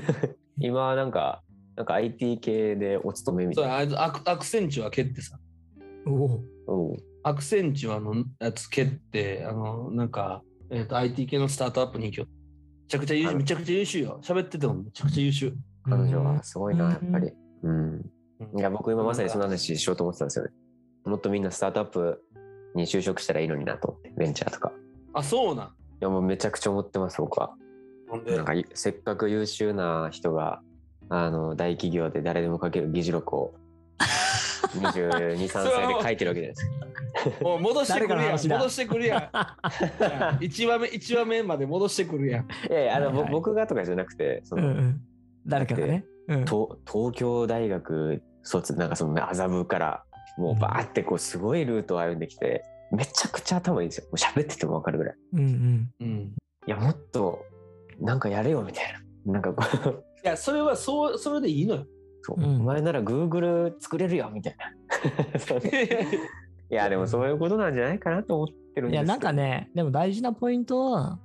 今なんか、なんか IT 系でお勤めみたそいうな。あいつアクアクセンチュア蹴ってさ。おお。アクセンチュアのやつ蹴って、あの、なんか、えっ、と、IT 系のスタートアップに行きよめちゃくちゃ優秀、めちゃくちゃ優秀よ。喋っててもめちゃくちゃ優秀。彼女はすごいな、うんやっぱり。うん。うんいや、僕今まさにその話しようと思ってたんですよね。もっとみんなスタートアップに就職したらいいのになと思って、ベンチャーとか。あ、そうなん。いや、もうめちゃくちゃ思ってます、僕は。なんで？なんかいせっかく優秀な人があの大企業で誰でも書ける議事録を22、3 歳で書いてるわけじゃないですか。もう戻してくるやん。戻してくるやん。1話 目、一話目まで戻してくるやん。いやいやあの、ぼはいはい僕がとかじゃなくてその。誰かがね。うん。と東京大学卒なんかそのね麻布からもうバーってこうすごいルートを歩んできてめちゃくちゃ頭いいんですよ。もう喋ってても分かるぐらい。うんうん。うん。いやもっとなんかやれよみたいな。なんかこういや、それはそう、それでいいのよ。そう、うんお前なら Google 作れるよみたいな。いや でもそういうことなんじゃないかなと思ってるんですけどいや、なんかね、でも大事なポイントは、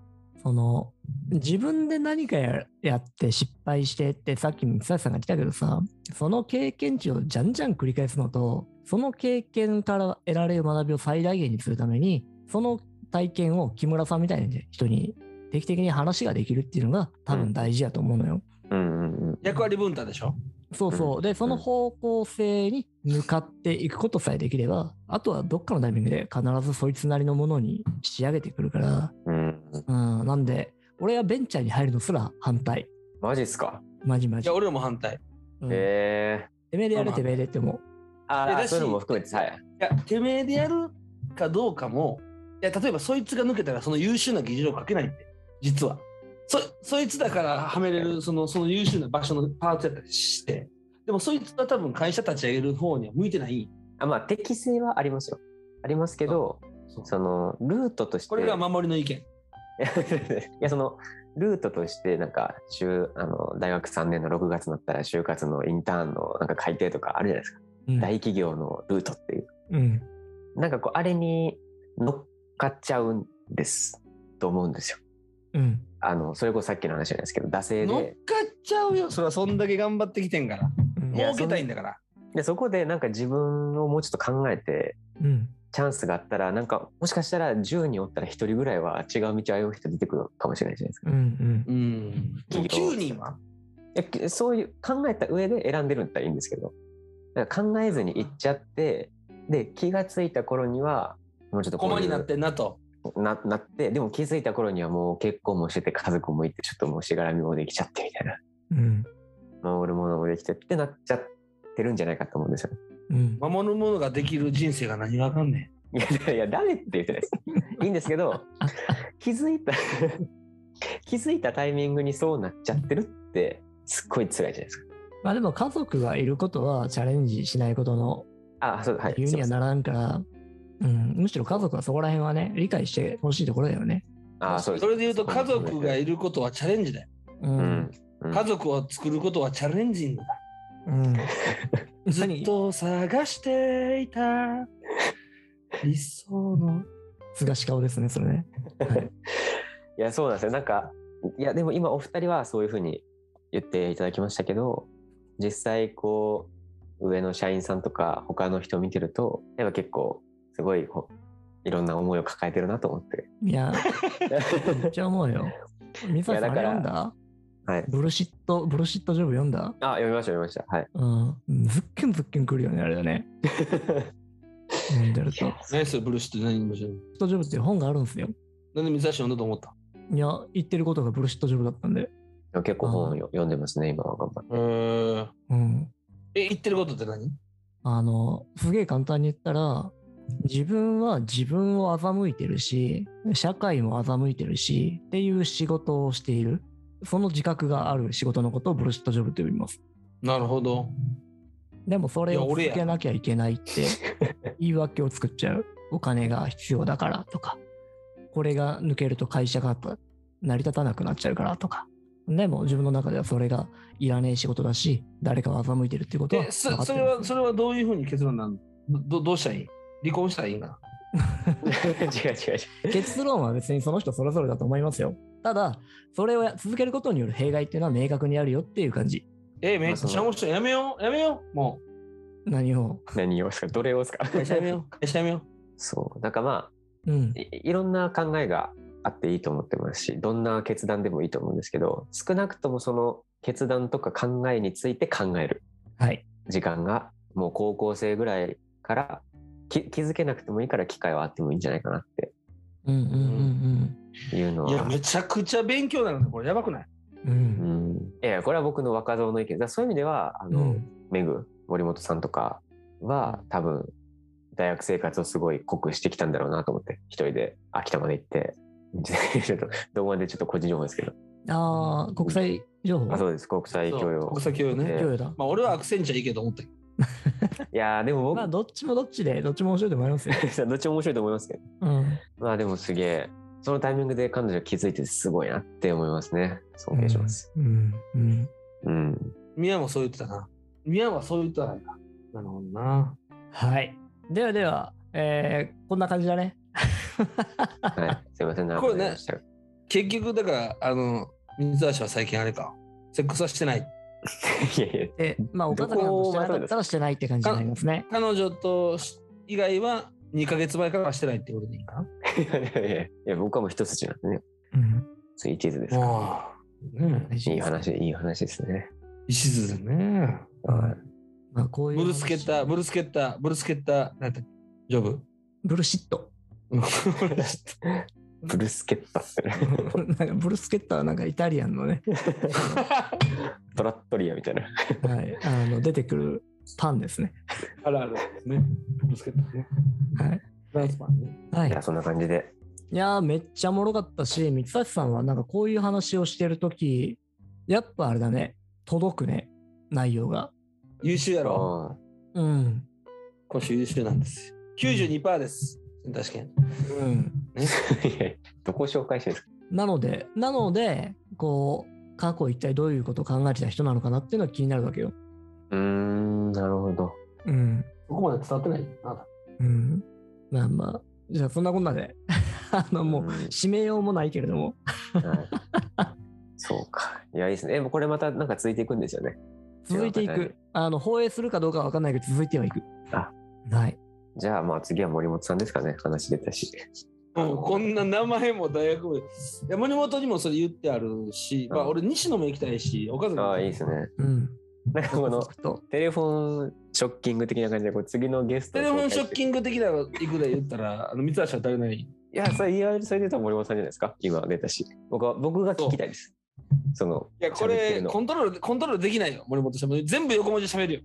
その、自分で何かややって失敗してって、さっき三橋さんが言ってたけどさ、その経験値をじゃんじゃん繰り返すのと、その経験から得られる学びを最大限にするために、その体験を木村さんみたいな人に定期的に話ができるっていうのが多分大事やと思うのよ。うんうんうん。役割分担でしょ？そうそう。で、その方向性に向かっていくことさえできれば、あとはどっかのタイミングで必ずそいつなりのものに仕上げてくるから、うん。うん、なんで、俺はベンチャーに入るのすら反対。マジっすか？マジマジいや、。俺らも反対。うん、へえ。てめえでやれてめえでってもああ、そういうのも含めて、はい。いや、てめえでやるかどうかも、いや、例えばそいつが抜けたらその優秀な議事録書けないって、実は。そそいつだからはめれるそのその優秀な場所のパーツやったりして、でもそいつは多分会社立ち上げる方には向いてない。あまあ、適性はありますよ。ありますけど、その、ルートとして。これが守りの意見。いや、その、ルートとして、なんか、就あの大学3年の6月になったら、就活のインターンのなんか改定とかあるじゃないですか。う。うん。大企業のルートっていう。うん。なんかこう、あれに乗っかっちゃうんです。と思うんですよ。うん。あの、それこそさっきの話じゃないですけど、惰性乗っで。かっちゃうよ。それはそんだけ頑張ってきてんから。うん儲けたいんだから。で、そこでなんか自分をもうちょっと考えて、うん。チャンスがあったら、なんか、もしかしたら10人おったら1人ぐらいは違う道を歩む人出てくるかもしれないじゃないですか。うん。うん。うん。でも9人はいやそういう考えた上で選んでるんだったらいいんですけどだから考えずに行っちゃってで気がついた頃にはもうちょっとこういう駒になってんなと。ななってでも気づいた頃にはもう結婚もしてて家族もいてちょっともうしがらみもできちゃってみたいなうん。守るものもできてってなっちゃってるんじゃないかと思うんですよ。うん。守るものができる人生が何がわかんねいやいやダメって言ってないです。いいんですけど 気づいた 気づいたタイミングにそうなっちゃってるってすっごい辛いじゃないですか。まあでも家族がいることはチャレンジしないことのあそうはい。理由にはならんから、うん、むしろ家族はそこら辺はね、理解してほしいところだよね。あそうですそれで言うと家族がいることはチャレンジだよ。う。うんん。うん家族を作ることはチャレンジングだ。うん。ずっと探していた 理想の。すがし顔ですね、それね。はい。いや、そうなんですよ。なんか、いや、でも今お二人はそういうふうに言っていただきましたけど、実際こう、上の社員さんとか他の人を見てると、やっぱ結構、すごいほいろんな思いを抱えてるなと思って。いや、めっちゃ思うよ。水谷さん、あれんだ？はい。ブルシット、ブルシットジョブ読んだ？あ、読みました、読みました。はい。うん。ズッキュンズッキュン来るよね、あれだね。読んでると。何それブルーシット何ブ？ルシットジョブっていう本があるんですよ。なんで水橋読んだと思った？いや、言ってることがブルシットジョブだったんで。結構本読んでますね、今は頑張って。へーうん。え、言ってることって何？あの、すげえ簡単に言ったら、自分は自分を欺いてるし、社会も欺いてるし、っていう仕事をしている。その自覚がある仕事のことをブルシットジョブと呼びます。なるほど。でもそれを続けなきゃいけないって 言い訳を作っちゃう。お金が必要だからとか、これが抜けると会社が成り立たなくなっちゃうからとか。でも自分の中ではそれがいらねえ仕事だし、誰かを欺いてるってことはえ、それは、それはどういうふうに結論なのどどうしたらいい？離婚したらいいんか 違う違う違う。結論は別にその人それぞれだと思いますよ。ただ、それをや続けることによる弊害っていうのは明確にあるよっていう感じ。え、めっちゃ面白い。やめよう。やめよう。も何を？何をですか？どれをですか？う。会社やめよう。会社やめよそう。なんかまあ、うん。いいろんな考えがあっていいと思ってますし、どんな決断でもいいと思うんですけど、少なくともその決断とか考えについて考えるはい。時間が、もう高校生ぐらいからき気づけなくてもいいから機会はあってもいいんじゃないかなってうんうんうんう。いや、いうのは。めちゃくちゃ勉強なのね。これやばくない？うん。いや、これは僕の若造の意見。だそういう意味では、あの、うんメグ、森本さんとかは多分、大学生活をすごい濃くしてきたんだろうなと思って、一人で秋田まで行って、ちょっと、動画でちょっと個人情報ですけど、ああ、国際情報？あそうです、国際教養。国際教養ね。え共有だ。まあ、俺はアクセンチャーいいけど思ったけど。いやーでも僕、まあ、どっちもどっちで、どっちも面白いと思いますよ。どっちも面白いと思いますけど、うん。まあでもすげえ、そのタイミングで彼女気づいてすごいなって思いますね。尊敬します。うん。うん。うん。宮もそう言ってたな。宮はそう言ってたな。なるほどな。はい。ではでは、えー、こんな感じだね。はい。すいません、長これね。結局、だから、あの、水橋は最近あれか。セックスはしてない。いやいや、で、まあ、岡崎さんとしてなかったらしてないって感じになりますね。彼女と以外は2ヶ月前からはしてないってことでいいかな？いやいやいや、僕はもう一筋なんでね。うん。次地図ですから。もう、ねいい話、いい話ですね。石津ね。はいまあ、こういうブルスケッター、ブルスケッター、ブルスケッター、なんだっけ？ジョブ？ブルシット。ブルスケッタってねなんかブルスケッターはなんかイタリアンのね、トラットリアみたいな。はい、あの出てくるパンですね。あるあるですね。ブルスケッね。はい。フランスパンね。はいいや、そんな感じで。いやーめっちゃおもろかったし、三橋さんはなんかこういう話をしてるとき、やっぱあれだね、届くね、内容が。優秀やろ？あうん。今週優秀なんですよ。92%です。確かに。うん。ーいやどこを紹介してるんですか？なので、なので、こう、過去一体どういうことを考えてた人なのかなっていうのは気になるわけよ。うーん、なるほど。うん。ここまで伝わってないあなたうん。まあまあ、じゃあそんなこんなで、あのもう、うん締めようもないけれども、はいそうか。いや、いいですね。え、もうこれまたなんか続いていくんですよね。続いていく。あの、放映するかどうかは分かんないけど、続いてはいく。あはい。じゃあ、まあ次は森本さんですかね。話出たし。うん、こんな名前も大学部。いや森本にもそれ言ってあるし、まあうん俺西野も行きたいし、岡崎もああ、いいですね。うん。なんかこのテレフォンショッキング的な感じで、こう次のゲストテレフォンショッンキング的なのいくら言ったら、あの三橋は誰ない。いや、それ、いや、それで言うと森本さんじゃないですか？今出たし。僕は、僕が聞きたいです。その、いや、これコントロール、コントロールできないよ、森本さん。全部横文字喋るよ。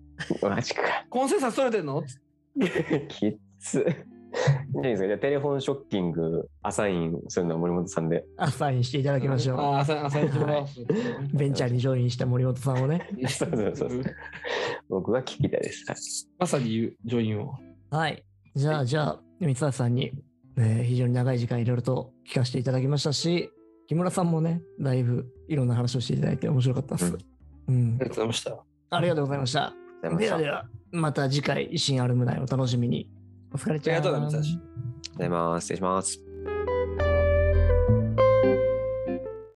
マジか。コンセンサス取れてんの？きっつ。いいですかじゃあテレフォンショッキング、アサインするのは森本さんで。アサインしていただきましょう。ああ、朝、朝行ってもらおう。ベンチャーにジョインした森本さんをね。そうそうそうそう僕が聞きたいです。はいまさに言う、ジョインを。はい。じゃあ、じゃあ、三橋さんに、えー非常に長い時間いろいろと聞かせていただきましたし、木村さんもね、だいぶいろんな話をしていただいて面白かったです。うんありがとうございました。ありがとうございました。ありがとうございましたではでは、また次回、新アルムナイお楽しみに。お疲れちゃん。ありがとうございましたありがとうございます。失礼します。